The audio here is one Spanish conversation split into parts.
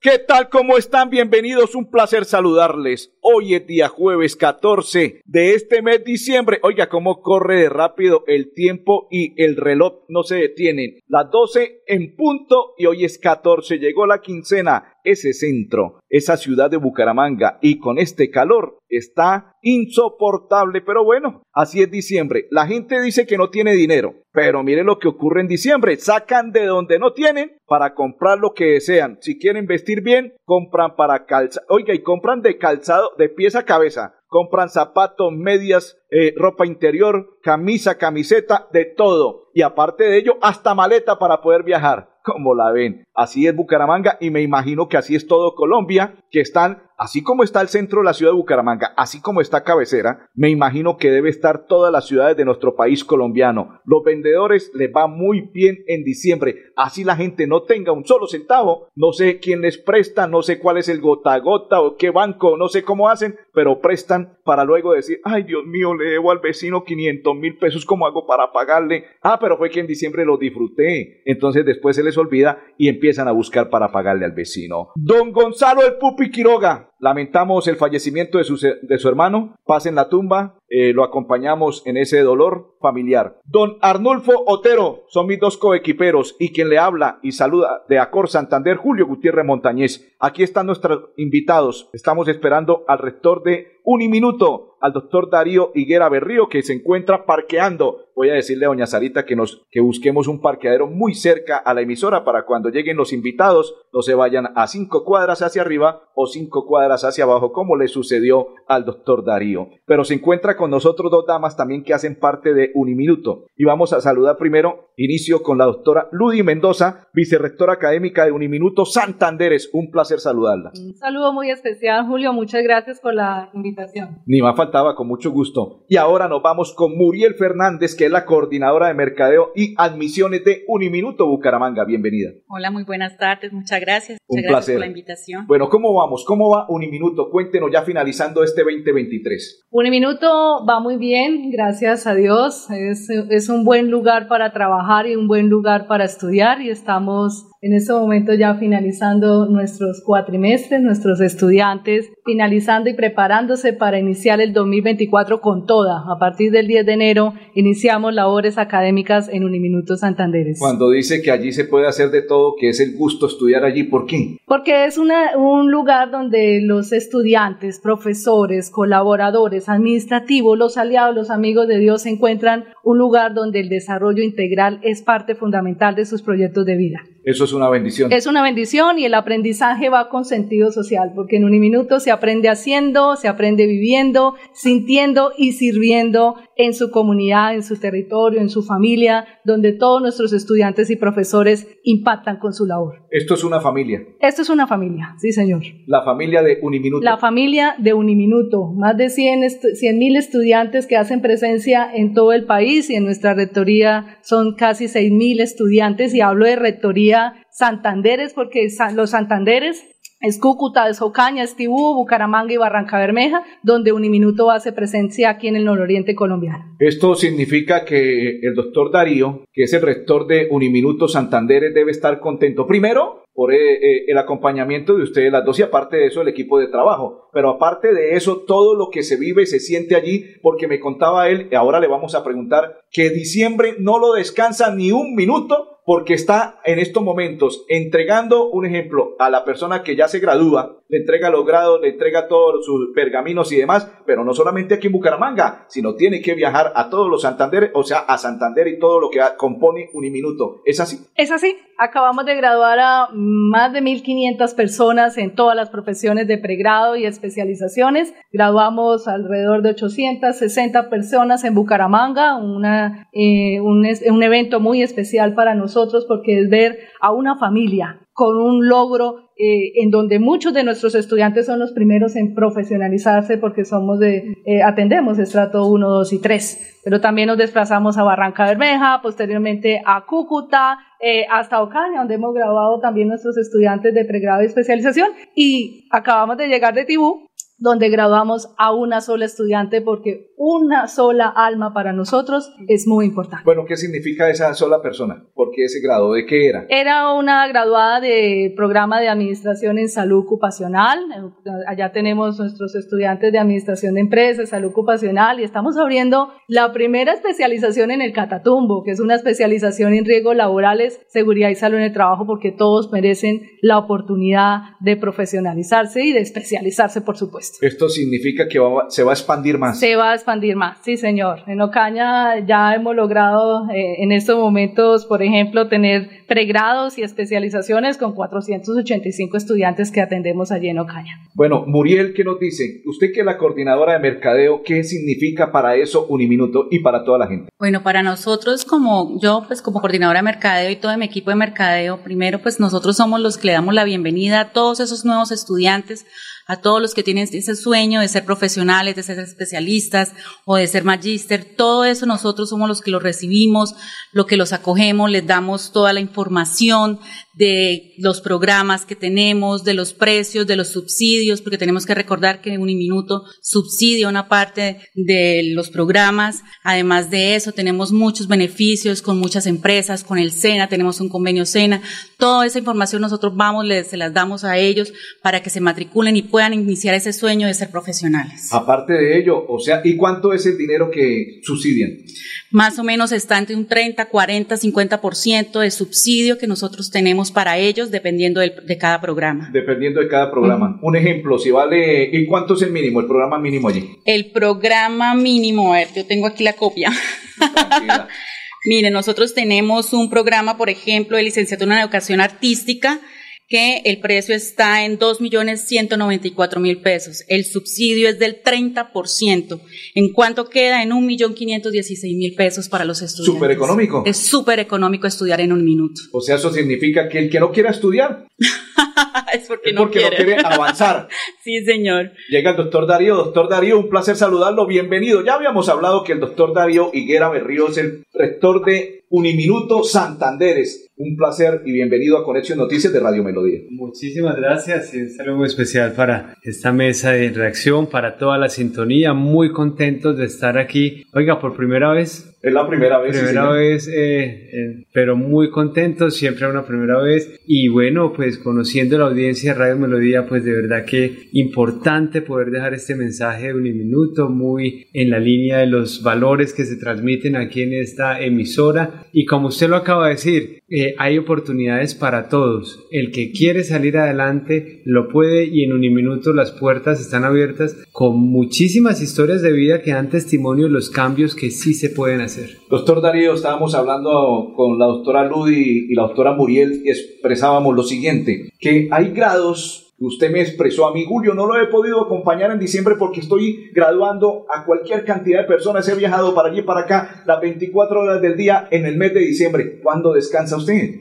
¿Qué tal? ¿Cómo están? Bienvenidos. Un placer saludarles. Hoy es día jueves 14 de este mes diciembre. Oiga, cómo corre de rápido el tiempo y el reloj no se detienen. Las 12 en punto y hoy es 14. Llegó la quincena. Ese centro, esa ciudad de Bucaramanga y con este calor está insoportable. Pero bueno, así es diciembre. La gente dice que no tiene dinero. Pero mire lo que ocurre en diciembre. Sacan de donde no tienen para comprar lo que desean. Si quieren vestir bien, compran para calzar. Oiga, y compran de calzado, de pies a cabeza compran zapatos, medias, eh, ropa interior, camisa, camiseta, de todo. Y aparte de ello, hasta maleta para poder viajar. Como la ven. Así es Bucaramanga y me imagino que así es todo Colombia, que están así como está el centro de la ciudad de Bucaramanga, así como está cabecera, me imagino que debe estar todas las ciudades de nuestro país colombiano. Los vendedores les va muy bien en diciembre, así la gente no tenga un solo centavo, no sé quién les presta, no sé cuál es el gota a gota o qué banco, no sé cómo hacen, pero prestan para luego decir, ay Dios mío, le debo al vecino 500 mil pesos, ¿cómo hago para pagarle? Ah, pero fue que en diciembre lo disfruté. Entonces después se les olvida y empiezan a buscar para pagarle al vecino. Don Gonzalo el Pupi Quiroga, Lamentamos el fallecimiento de su, de su hermano. Pasen la tumba. Eh, lo acompañamos en ese dolor familiar. Don Arnulfo Otero son mis dos coequiperos y quien le habla y saluda de Acor Santander, Julio Gutiérrez Montañez. Aquí están nuestros invitados. Estamos esperando al rector de Uniminuto, al doctor Darío Higuera Berrío, que se encuentra parqueando. Voy a decirle a doña Sarita que, nos, que busquemos un parqueadero muy cerca a la emisora para cuando lleguen los invitados no se vayan a cinco cuadras hacia arriba o cinco cuadras hacia abajo, como le sucedió al doctor Darío. Pero se encuentra con nosotros dos damas también que hacen parte de Uniminuto. Y vamos a saludar primero, inicio con la doctora Ludi Mendoza, vicerrectora académica de Uniminuto Santanderes. Un placer saludarla. Un saludo muy especial, Julio. Muchas gracias por la invitación. Ni más faltaba, con mucho gusto. Y ahora nos vamos con Muriel Fernández, que es la coordinadora de mercadeo y admisiones de Uniminuto Bucaramanga. Bienvenida. Hola, muy buenas tardes. Muchas gracias. Muchas Un placer. por la invitación. Bueno, ¿cómo vamos? ¿Cómo va Uniminuto? Cuéntenos ya finalizando este 2023. Uniminuto va muy bien, gracias a Dios. Es, es un buen lugar para trabajar y un buen lugar para estudiar y estamos en este momento ya finalizando nuestros cuatrimestres, nuestros estudiantes finalizando y preparándose para iniciar el 2024 con toda. A partir del 10 de enero iniciamos labores académicas en Uniminuto Santanderes. Cuando dice que allí se puede hacer de todo, que es el gusto estudiar allí, ¿por qué? Porque es una, un lugar donde los estudiantes, profesores, colaboradores, administrativos, los aliados, los amigos de Dios se encuentran un lugar donde el desarrollo integral es parte fundamental de sus proyectos de vida. Eso es una bendición. Es una bendición y el aprendizaje va con sentido social, porque en un minuto se aprende haciendo, se aprende viviendo, sintiendo y sirviendo en su comunidad, en su territorio, en su familia, donde todos nuestros estudiantes y profesores impactan con su labor. Esto es una familia. Esto es una familia, sí señor. La familia de Uniminuto. La familia de Uniminuto. Más de 100 mil estudiantes que hacen presencia en todo el país y en nuestra rectoría son casi 6 mil estudiantes y hablo de rectoría Santanderes, porque los Santanderes es Cúcuta, es Ocaña, es Bucaramanga y Barranca Bermeja, donde Uniminuto hace presencia aquí en el nororiente colombiano. Esto significa que el doctor Darío, que es el rector de Uniminuto Santanderes, debe estar contento. Primero, por eh, eh, el acompañamiento de ustedes las dos y aparte de eso el equipo de trabajo. Pero aparte de eso, todo lo que se vive se siente allí, porque me contaba él, y ahora le vamos a preguntar, que diciembre no lo descansa ni un minuto porque está en estos momentos entregando un ejemplo a la persona que ya se gradúa, le entrega los grados, le entrega todos sus pergaminos y demás, pero no solamente aquí en Bucaramanga, sino tiene que viajar a todos los Santander, o sea, a Santander y todo lo que compone Uniminuto. ¿Es así? Es así. Acabamos de graduar a más de 1.500 personas en todas las profesiones de pregrado y especializaciones. Graduamos alrededor de 860 personas en Bucaramanga, una, eh, un, un evento muy especial para nosotros porque es ver a una familia con un logro eh, en donde muchos de nuestros estudiantes son los primeros en profesionalizarse porque somos de, eh, atendemos estrato 1, 2 y 3, pero también nos desplazamos a Barranca Bermeja, posteriormente a Cúcuta, eh, hasta Ocaña, donde hemos graduado también nuestros estudiantes de pregrado y especialización, y acabamos de llegar de Tibú, donde graduamos a una sola estudiante porque una sola alma para nosotros es muy importante. Bueno, ¿qué significa esa sola persona? ¿Por qué ese grado? ¿De qué era? Era una graduada de programa de administración en salud ocupacional. Allá tenemos nuestros estudiantes de administración de empresas, salud ocupacional y estamos abriendo la primera especialización en el Catatumbo, que es una especialización en riesgos laborales, seguridad y salud en el trabajo porque todos merecen la oportunidad de profesionalizarse y de especializarse, por supuesto. Esto significa que se va a expandir más. Se va a expandir más, sí señor. En Ocaña ya hemos logrado eh, en estos momentos, por ejemplo, tener pregrados y especializaciones con 485 estudiantes que atendemos allí en Ocaña. Bueno, Muriel, ¿qué nos dice? Usted que es la coordinadora de mercadeo, ¿qué significa para eso Uniminuto y para toda la gente? Bueno, para nosotros como yo, pues como coordinadora de mercadeo y todo mi equipo de mercadeo, primero pues nosotros somos los que le damos la bienvenida a todos esos nuevos estudiantes a todos los que tienen ese sueño de ser profesionales, de ser especialistas o de ser magíster, todo eso nosotros somos los que lo recibimos, lo que los acogemos, les damos toda la información de los programas que tenemos, de los precios, de los subsidios, porque tenemos que recordar que Uniminuto subsidia una parte de los programas. Además de eso, tenemos muchos beneficios con muchas empresas, con el SENA, tenemos un convenio SENA. Toda esa información nosotros vamos, les, se las damos a ellos para que se matriculen y puedan iniciar ese sueño de ser profesionales. Aparte de ello, o sea, ¿y cuánto es el dinero que subsidian? Más o menos está entre un 30, 40, 50% de subsidio que nosotros tenemos para ellos dependiendo de, cada programa. Dependiendo de cada programa. Un ejemplo, si vale, ¿y cuánto es el mínimo, el programa mínimo allí? El programa mínimo, a ver, yo tengo aquí la copia. Mire, nosotros tenemos un programa, por ejemplo, de licenciatura en educación artística que el precio está en 2.194.000 pesos. El subsidio es del 30%. ¿En cuánto queda? En 1.516.000 pesos para los estudiantes. Súper económico. Es súper económico estudiar en un minuto. O sea, eso significa que el que no quiera estudiar es porque, no, quiere. no quiere avanzar. sí, señor. Llega el doctor Darío. Doctor Darío, un placer saludarlo. Bienvenido. Ya habíamos hablado que el doctor Darío Higuera Berrío es el rector de Uniminuto Santanderes. Un placer y bienvenido a Conexión Noticias de Radio Melodía. Muchísimas gracias y un saludo muy especial para esta mesa de reacción, para toda la sintonía. Muy contentos de estar aquí. Oiga, por primera vez es la primera vez. Primera vez, eh, eh, pero muy contento, siempre una primera vez. Y bueno, pues conociendo la audiencia de Radio Melodía, pues de verdad que importante poder dejar este mensaje de un minuto, muy en la línea de los valores que se transmiten aquí en esta emisora. Y como usted lo acaba de decir, eh, hay oportunidades para todos. El que quiere salir adelante lo puede y en un minuto las puertas están abiertas con muchísimas historias de vida que dan testimonio de los cambios que sí se pueden hacer Doctor Darío, estábamos hablando con la doctora Ludi y la doctora Muriel y expresábamos lo siguiente, que hay grados Usted me expresó a mí, Julio, no lo he podido acompañar en diciembre porque estoy graduando a cualquier cantidad de personas. He viajado para allí para acá las 24 horas del día en el mes de diciembre. ¿Cuándo descansa usted?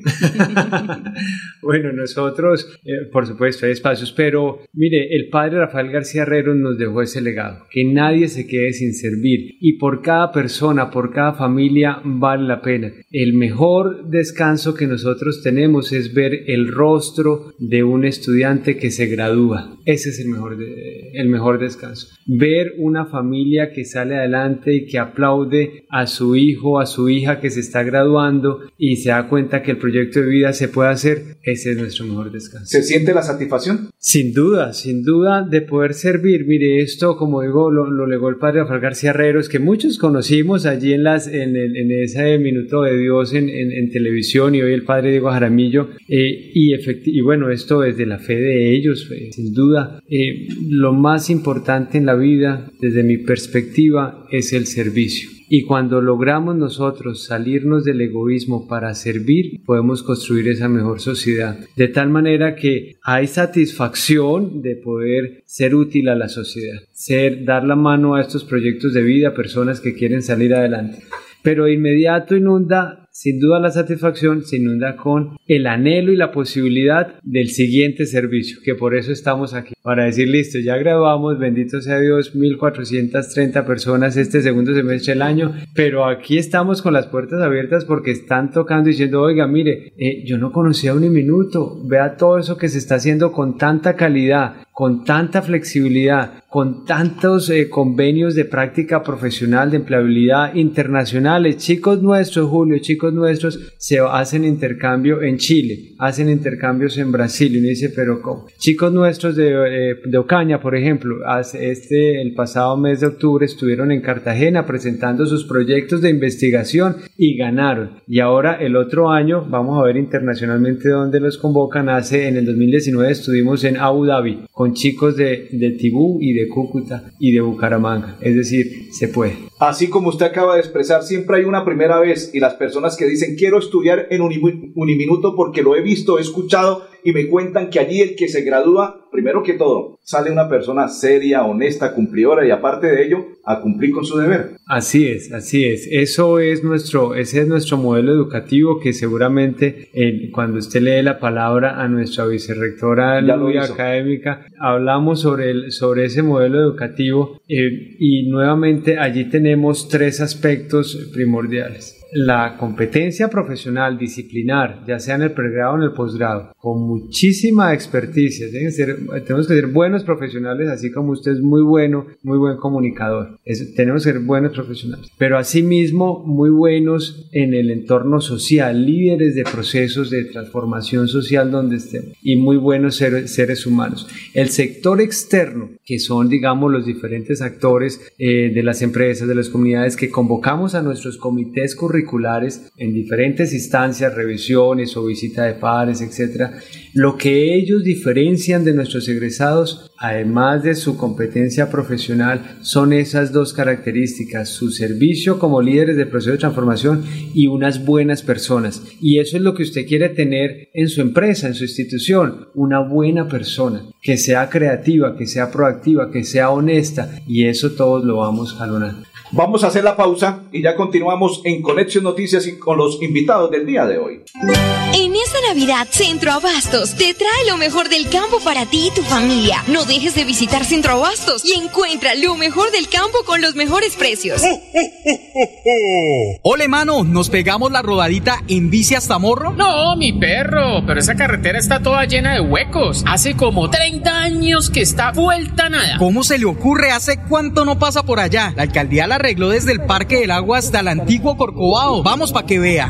bueno, nosotros, eh, por supuesto, hay espacios, pero mire, el padre Rafael García Herrero nos dejó ese legado, que nadie se quede sin servir y por cada persona, por cada familia vale la pena. El mejor descanso que nosotros tenemos es ver el rostro de un estudiante que se gradúa. Ese es el mejor, el mejor descanso. Ver una familia que sale adelante y que aplaude a su hijo, a su hija que se está graduando y se da cuenta que el proyecto de vida se puede hacer, ese es nuestro mejor descanso. ¿Se siente la satisfacción? Sin duda, sin duda de poder servir. Mire, esto, como digo, lo, legó el padre Rafael García Herreros, que muchos conocimos allí en, las, en, en ese minuto de Dios en, en, televisión y hoy el padre Diego Jaramillo. Eh, y, y bueno, esto desde la fe de ellos, eh, sin duda. Eh, lo más importante en la vida, desde mi perspectiva, es el servicio. Y cuando logramos nosotros salirnos del egoísmo para servir, podemos construir esa mejor sociedad. De tal manera que hay satisfacción de poder ser útil a la sociedad, ser, dar la mano a estos proyectos de vida, personas que quieren salir adelante. Pero de inmediato inunda sin duda la satisfacción se inunda con el anhelo y la posibilidad del siguiente servicio, que por eso estamos aquí, para decir, listo, ya grabamos, bendito sea Dios, 1430 personas este segundo semestre del año, pero aquí estamos con las puertas abiertas porque están tocando diciendo, oiga, mire, eh, yo no conocía un minuto, vea todo eso que se está haciendo con tanta calidad, con tanta flexibilidad, con tantos eh, convenios de práctica profesional, de empleabilidad internacionales. Chicos nuestros, Julio, chicos nuestros, se hacen intercambio en Chile, hacen intercambios en Brasil. Y uno dice, pero ¿cómo? Chicos nuestros de, eh, de Ocaña, por ejemplo, este, el pasado mes de octubre estuvieron en Cartagena presentando sus proyectos de investigación y ganaron. Y ahora el otro año, vamos a ver internacionalmente dónde los convocan. Hace en el 2019 estuvimos en Abu Dhabi con chicos de, de Tibú y de Cúcuta y de Bucaramanga. Es decir, se puede. Así como usted acaba de expresar, siempre hay una primera vez y las personas que dicen quiero estudiar en Uniminuto porque lo he visto, he escuchado y me cuentan que allí el que se gradúa, primero que todo, sale una persona seria, honesta, cumplidora y aparte de ello, a cumplir con su deber. Así es, así es. Eso es nuestro, ese es nuestro modelo educativo que seguramente eh, cuando usted lee la palabra a nuestra vicerrectora de académica, hablamos sobre, el, sobre ese modelo educativo eh, y nuevamente allí tenemos tres aspectos primordiales la competencia profesional, disciplinar, ya sea en el pregrado o en el posgrado, con muchísima experticia. tenemos que ser buenos profesionales, así como usted es muy bueno, muy buen comunicador. tenemos que ser buenos profesionales, pero asimismo muy buenos en el entorno social, líderes de procesos de transformación social donde estén y muy buenos seres humanos. El sector externo, que son, digamos, los diferentes actores eh, de las empresas, de las comunidades que convocamos a nuestros comités curriculares, curriculares en diferentes instancias, revisiones o visita de pares, etc. Lo que ellos diferencian de nuestros egresados, además de su competencia profesional, son esas dos características, su servicio como líderes de proceso de transformación y unas buenas personas. Y eso es lo que usted quiere tener en su empresa, en su institución, una buena persona, que sea creativa, que sea proactiva, que sea honesta, y eso todos lo vamos a lograr. Vamos a hacer la pausa y ya continuamos en Conexión Noticias y con los invitados del día de hoy. Navidad, Centro Abastos te trae lo mejor del campo para ti y tu familia. No dejes de visitar Centro Abastos y encuentra lo mejor del campo con los mejores precios. Ole, mano, ¿nos pegamos la rodadita en bici hasta Morro? No, mi perro, pero esa carretera está toda llena de huecos. Hace como 30 años que está vuelta nada. ¿Cómo se le ocurre? ¿Hace cuánto no pasa por allá? La alcaldía la arregló desde el Parque del Agua hasta el antiguo Corcovado. Vamos para que vea.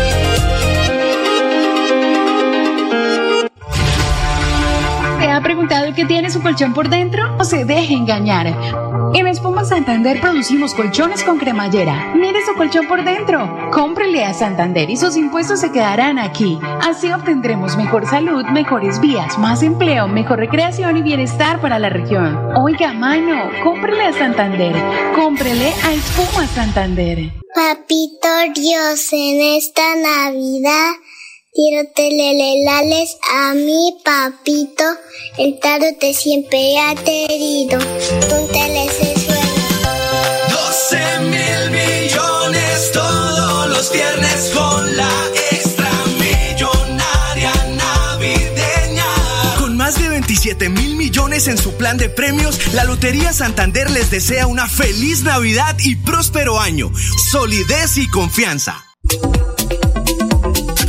Preguntado qué tiene su colchón por dentro? No se deje engañar. En Espuma Santander producimos colchones con cremallera. Mire su colchón por dentro. Cómprele a Santander y sus impuestos se quedarán aquí. Así obtendremos mejor salud, mejores vías, más empleo, mejor recreación y bienestar para la región. Oiga, mano, cómprele a Santander. Cómprele a Espuma Santander. Papito Dios, en esta Navidad Quiero telelelales a mi papito, el tarot te siempre ha querido. Un se suena. 12 mil millones todos los viernes con la extra millonaria navideña. 27 mil millones en su plan de premios, la Lotería Santander les desea una feliz Navidad y próspero año. Solidez y confianza.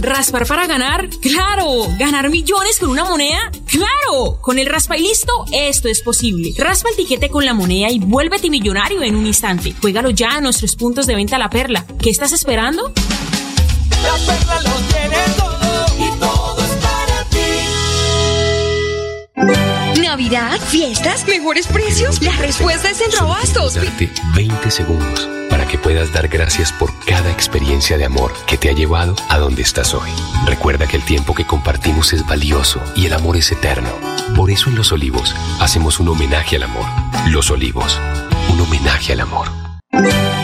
¿Raspar para ganar? ¡Claro! ¿Ganar millones con una moneda? ¡Claro! Con el raspa y listo, esto es posible. Raspa el tiquete con la moneda y vuélvete millonario en un instante. Juégalo ya a nuestros puntos de venta La Perla. ¿Qué estás esperando? La perla lo tiene todo y todo es para ti. Navidad, fiestas, mejores precios. La respuesta es Centro Abastos. Darte 20 segundos que puedas dar gracias por cada experiencia de amor que te ha llevado a donde estás hoy. Recuerda que el tiempo que compartimos es valioso y el amor es eterno. Por eso en Los Olivos hacemos un homenaje al amor. Los Olivos, un homenaje al amor.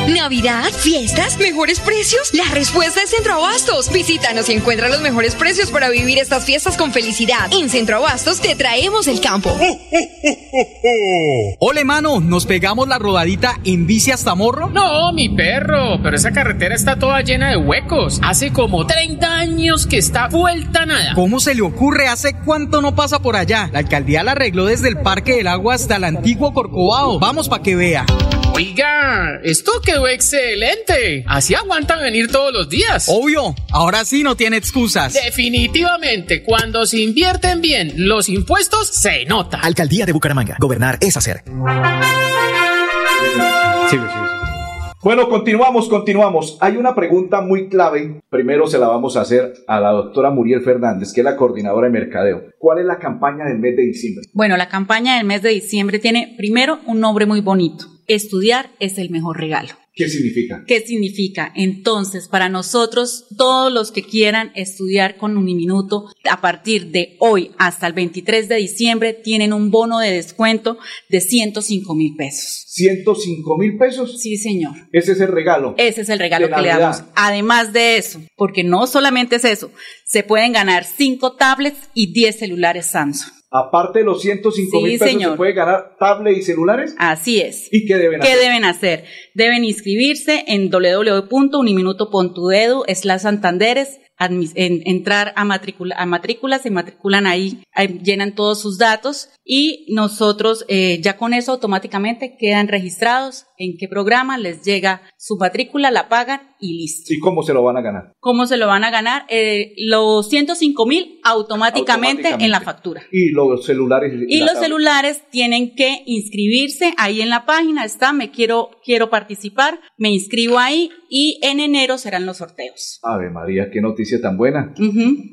Navidad, fiestas, mejores precios. La respuesta es Centro Abastos. Visítanos y encuentra los mejores precios para vivir estas fiestas con felicidad. En Centro Abastos te traemos el campo. Ole, mano, ¿nos pegamos la rodadita en bici hasta morro? No, mi perro, pero esa carretera está toda llena de huecos. Hace como 30 años que está vuelta nada. ¿Cómo se le ocurre? ¿Hace cuánto no pasa por allá? La alcaldía la arregló desde el Parque del Agua hasta el antiguo Corcovado. Vamos pa' que vea. Oiga, esto quedó excelente. Así aguantan venir todos los días. Obvio, ahora sí no tiene excusas. Definitivamente, cuando se invierten bien los impuestos, se nota. Alcaldía de Bucaramanga. Gobernar es hacer. Sí, sí, sí. Bueno, continuamos, continuamos. Hay una pregunta muy clave. Primero se la vamos a hacer a la doctora Muriel Fernández, que es la coordinadora de mercadeo. ¿Cuál es la campaña del mes de diciembre? Bueno, la campaña del mes de diciembre tiene primero un nombre muy bonito. Estudiar es el mejor regalo. ¿Qué significa? ¿Qué significa? Entonces, para nosotros, todos los que quieran estudiar con Uniminuto, a partir de hoy hasta el 23 de diciembre, tienen un bono de descuento de 105 mil pesos. ¿105 mil pesos? Sí, señor. Ese es el regalo. Ese es el regalo que le damos. Además de eso, porque no solamente es eso, se pueden ganar 5 tablets y 10 celulares Samsung. Aparte de los 105 mil Sí, pesos, señor. ¿se puede ganar tablet y celulares? Así es. ¿Y qué deben ¿Qué hacer? deben hacer? Deben inscribirse en www.uniminuto.edu slash santanderes, en- entrar a, matricula, a matrículas, se matriculan ahí, ahí llenan todos sus datos y nosotros eh, ya con eso automáticamente quedan registrados en qué programa les llega su matrícula, la pagan y listo. ¿Y cómo se lo van a ganar? ¿Cómo se lo van a ganar? Eh, los 105 mil automáticamente, en la factura. Y los celulares. Y los celulares tienen que inscribirse ahí en la página, está, me quiero, quiero participar, me inscribo ahí y en enero serán los sorteos. Ave María, qué noticia tan buena.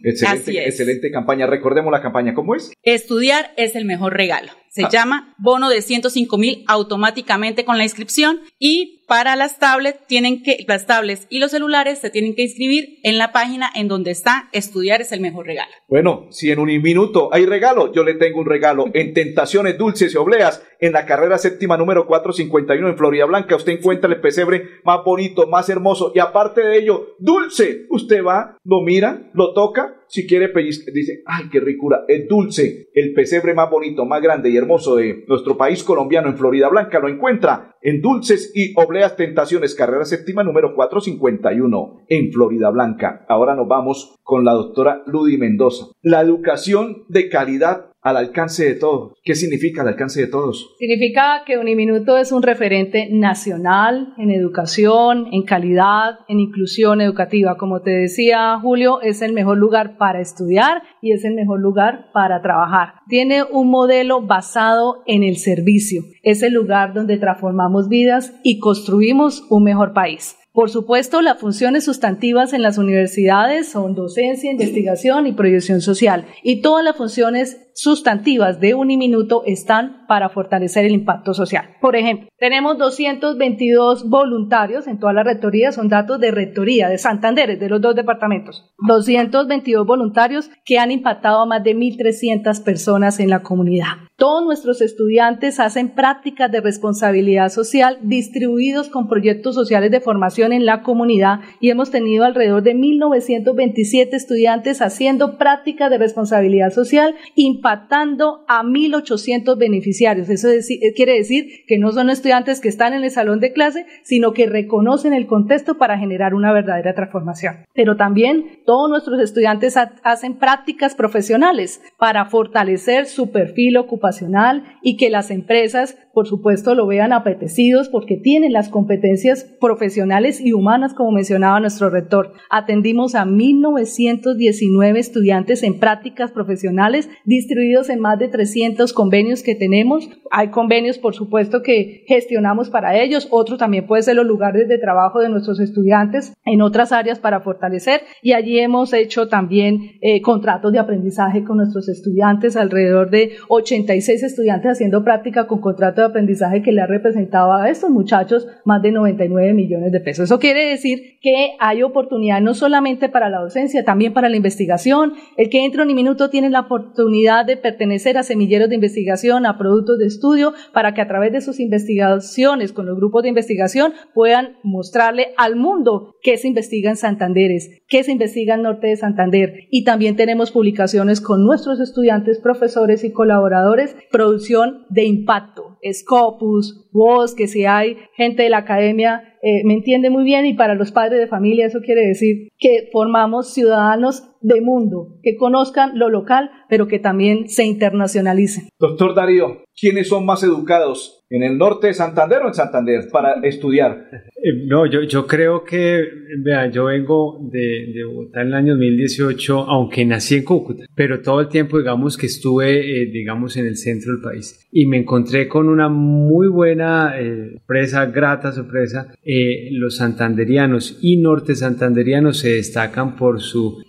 Excelente, es. excelente campaña. Recordemos la campaña, ¿cómo es? Estudiar es el mejor regalo. Se Ah. llama bono de 105 mil automáticamente con la inscripción y para las tablets tienen que, las tablets y los celulares se tienen que inscribir en la página en donde está estudiar es el mejor regalo. Bueno, si en un minuto hay regalo, yo le tengo un regalo. En Tentaciones Dulces y Obleas, en la carrera séptima número 451 en Florida Blanca, usted encuentra el pesebre más bonito, más hermoso y aparte de ello, dulce. Usted va, lo mira, lo toca, si quiere pellizcar, dice, ay, qué ricura, es dulce. El pesebre más bonito, más grande y hermoso de nuestro país colombiano en Florida Blanca lo encuentra en Dulces y Obleas Tentaciones, carrera séptima número 451 en Florida Blanca. Ahora nos vamos con la doctora Ludy Mendoza. La educación de calidad al alcance de todos. ¿Qué significa al alcance de todos? Significa que Uniminuto es un referente nacional en educación, en calidad, en inclusión educativa. Como te decía Julio, es el mejor lugar para estudiar y es el mejor lugar para trabajar. Tiene un modelo basado en el servicio. Es el lugar donde transformamos vidas y construimos un mejor país. Por supuesto, las funciones sustantivas en las universidades son docencia, investigación y proyección social. Y todas las funciones sustantivas de Uniminuto están para fortalecer el impacto social. Por ejemplo, tenemos 222 voluntarios en toda la rectoría, son datos de rectoría de Santander, de los dos departamentos. 222 voluntarios que han impactado a más de 1.300 personas en la comunidad. Todos nuestros estudiantes hacen prácticas de responsabilidad social distribuidos con proyectos sociales de formación en la comunidad y hemos tenido alrededor de 1.927 estudiantes haciendo prácticas de responsabilidad social, impactando a 1.800 beneficiarios. Eso quiere decir que no son estudiantes que están en el salón de clase, sino que reconocen el contexto para generar una verdadera transformación. Pero también todos nuestros estudiantes hacen prácticas profesionales para fortalecer su perfil ocupacional y que las empresas, por supuesto, lo vean apetecidos porque tienen las competencias profesionales y humanas, como mencionaba nuestro rector. Atendimos a 1.919 estudiantes en prácticas profesionales distribuidos en más de 300 convenios que tenemos. Hay convenios, por supuesto, que gestionamos para ellos. Otro también puede ser los lugares de trabajo de nuestros estudiantes en otras áreas para fortalecer. Y allí hemos hecho también eh, contratos de aprendizaje con nuestros estudiantes, alrededor de 86 estudiantes haciendo práctica con contrato aprendizaje que le ha representado a estos muchachos más de 99 millones de pesos. Eso quiere decir que hay oportunidad no solamente para la docencia, también para la investigación. El que entra en un minuto tiene la oportunidad de pertenecer a semilleros de investigación, a productos de estudio, para que a través de sus investigaciones con los grupos de investigación puedan mostrarle al mundo qué se investiga en Santanderes, qué se investiga en Norte de Santander. Y también tenemos publicaciones con nuestros estudiantes, profesores y colaboradores, producción de impacto, Scopus, vos, que si hay gente de la academia eh, me entiende muy bien y para los padres de familia eso quiere decir que formamos ciudadanos de mundo, que conozcan lo local, pero que también se internacionalicen. Doctor Darío, ¿quiénes son más educados en el norte de Santander o en Santander para estudiar? Eh, no, yo, yo creo que, vea, yo vengo de, de, Bogotá en el año 2018, aunque nací en Cúcuta, pero todo el tiempo, digamos, que estuve, eh, digamos, en el centro del país. Y me encontré con una muy buena eh, sorpresa, grata sorpresa. los santanderianos y norte santanderianos se destacan por su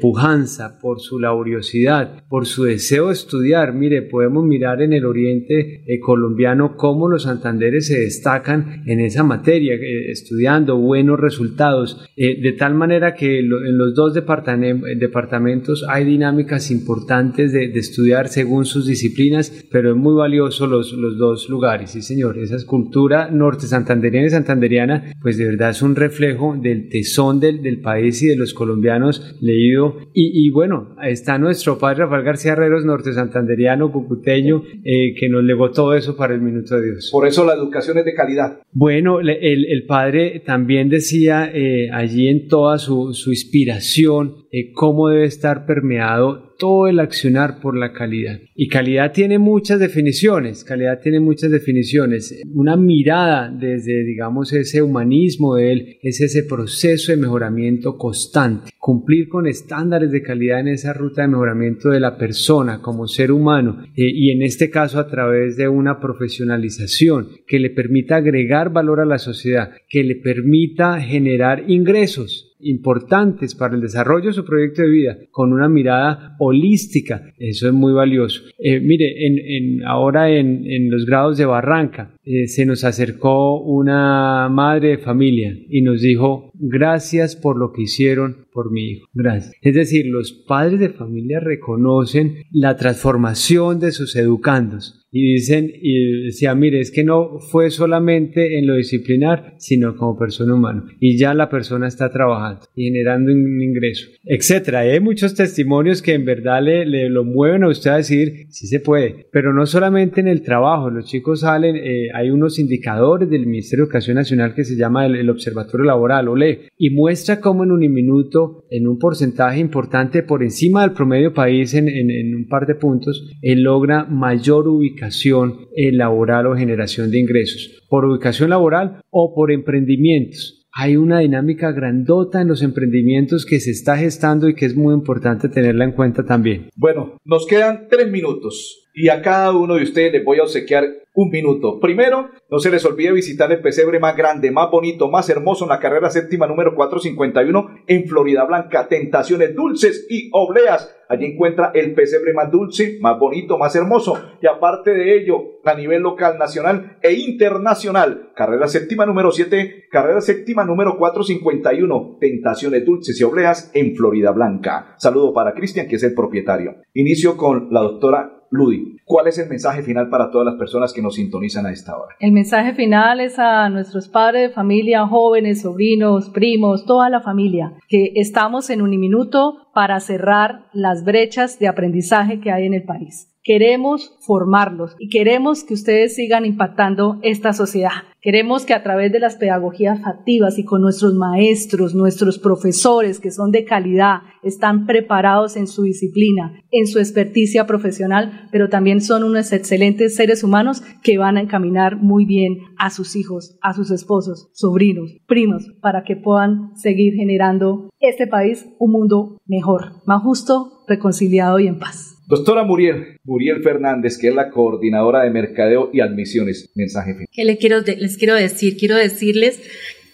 pujanza, por su laboriosidad, por su deseo de estudiar. Mire, podemos mirar en el oriente colombiano cómo los santanderes se destacan en esa materia estudiando buenos resultados, eh, de tal manera que en los dos departamentos hay dinámicas importantes de, estudiar según sus disciplinas, pero es muy valioso los, los dos lugares, sí señor, esa escultura norte santanderiana y santanderiana, pues de verdad es un reflejo del tesón del, del país y de los colombianos leído, y, y, bueno, está nuestro padre Rafael García Herreros, norte santanderiano, cucuteño, eh, que nos legó todo eso para el Minuto de Dios. Por eso la educación es de calidad. Bueno, el, el padre también decía eh, allí en toda su, inspiración eh, cómo debe estar permeado todo el accionar por la calidad. Y calidad tiene muchas definiciones, calidad tiene muchas definiciones. Una mirada desde, digamos, ese humanismo de él es ese proceso de mejoramiento constante. Cumplir con estándares de calidad en esa ruta de mejoramiento de la persona como ser humano eh, y en este caso a través de una profesionalización que le permita agregar valor a la sociedad, que le permita generar ingresos importantes para el desarrollo de su proyecto de vida con una mirada holística. Eso es muy valioso. Eh, mire, en, ahora en, en, los grados de Barranca eh, se nos acercó una madre de familia y nos dijo, gracias por lo que hicieron por mi hijo. Gracias. Es decir, los padres de familia reconocen la transformación de sus educandos y dicen, y decía, mire, es que no fue solamente en lo disciplinar, sino como persona humana. Y ya la persona está trabajando y generando un ingreso, etcétera. Hay muchos testimonios que en verdad le, lo mueven a usted a decir, sí se puede, pero no solamente en el trabajo, los chicos salen, eh, hay unos indicadores del Ministerio de Educación Nacional que se llama el, Observatorio Laboral, OLE, y muestra cómo en un minuto, en un porcentaje importante por encima del promedio país en, en, un par de puntos, él logra mayor ubicación laboral o generación de ingresos, por ubicación laboral o por emprendimientos. Hay una dinámica grandota en los emprendimientos que se está gestando y que es muy importante tenerla en cuenta también. Bueno, nos quedan tres minutos y a cada uno de ustedes les voy a obsequiar un minuto. Primero, no se les olvide visitar el pesebre más grande, más bonito, más hermoso en la carrera séptima número 451 en Florida Blanca. Tentaciones dulces y obleas. Allí encuentra el pesebre más dulce, más bonito, más hermoso. Y aparte de ello, a nivel local, nacional e internacional. Carrera séptima número 7, carrera séptima número 451. Tentaciones dulces y obleas en Florida Blanca. Saludo para Cristian, que es el propietario. Inicio con la doctora Ludi. ¿Cuál es el mensaje final para todas las personas que nos sintonizan a esta hora? El mensaje final es a nuestros padres de familia, jóvenes, sobrinos, primos, toda la familia, que estamos en un minuto para cerrar las brechas de aprendizaje que hay en el país. Queremos formarlos y queremos que ustedes sigan impactando esta sociedad. Queremos que a través de las pedagogías activas y con nuestros maestros, nuestros profesores que son de calidad, están preparados en su disciplina, en su experticia profesional, pero también son unos excelentes seres humanos que van a encaminar muy bien a sus hijos, a sus esposos, sobrinos, primos, para que puedan seguir generando este país un mundo mejor, más justo, reconciliado y en paz. Doctora Muriel, Muriel Fernández, que es la coordinadora de mercadeo y admisiones. Mensaje final. ¿Qué les quiero, les quiero decir? Quiero decirles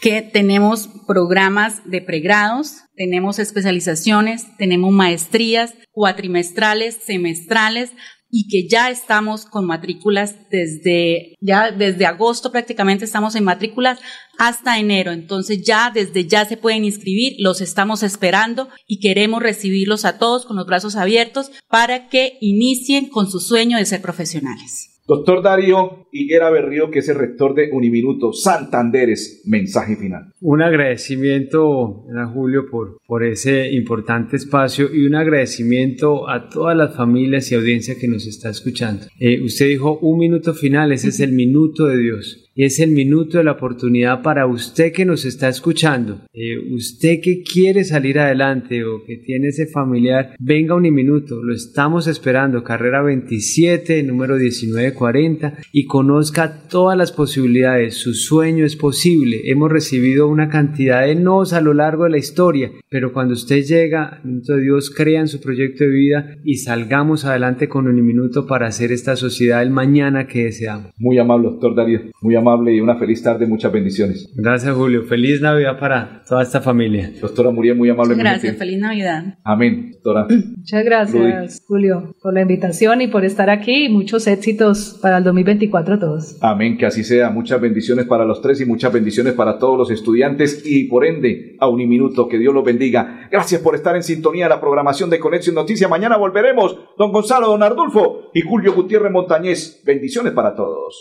que tenemos programas de pregrados, tenemos especializaciones, tenemos maestrías cuatrimestrales, semestrales, y que ya estamos con matrículas desde, ya desde agosto prácticamente estamos en matrículas hasta enero. Entonces ya desde ya se pueden inscribir, los estamos esperando y queremos recibirlos a todos con los brazos abiertos para que inicien con su sueño de ser profesionales. Doctor Darío Higuera Berrío, que es el rector de Uniminuto Santanderes, mensaje final. Un agradecimiento a Julio por, por ese importante espacio y un agradecimiento a todas las familias y audiencia que nos está escuchando. Eh, usted dijo un minuto final, ese es el minuto de Dios es el minuto de la oportunidad para usted que nos está escuchando, eh, usted que quiere salir adelante o que tiene ese familiar, venga un minuto, lo estamos esperando, carrera 27, número 1940 y conozca todas las posibilidades, su sueño es posible, hemos recibido una cantidad de nos a lo largo de la historia, pero cuando usted llega, entonces Dios crea en su proyecto de vida y salgamos adelante con un minuto para hacer esta sociedad el mañana que deseamos. Muy amable, doctor Darío, muy amable y una feliz tarde, muchas bendiciones. Gracias, Julio. Feliz Navidad para toda esta familia. Doctora Muriel, muy amable. Gracias, feliz Navidad. Amén, doctora. Muchas gracias, Julio, por la invitación y por estar aquí y muchos éxitos para el 2024 a todos. Amén, que así sea. Muchas bendiciones para los tres y muchas bendiciones para todos los estudiantes y por ende a Uniminuto. Que Dios los bendiga. Gracias por estar en sintonía de la programación de Conexión Noticias. Mañana volveremos. Don Gonzalo, don Ardulfo y Julio Gutiérrez Montañez. Bendiciones para todos.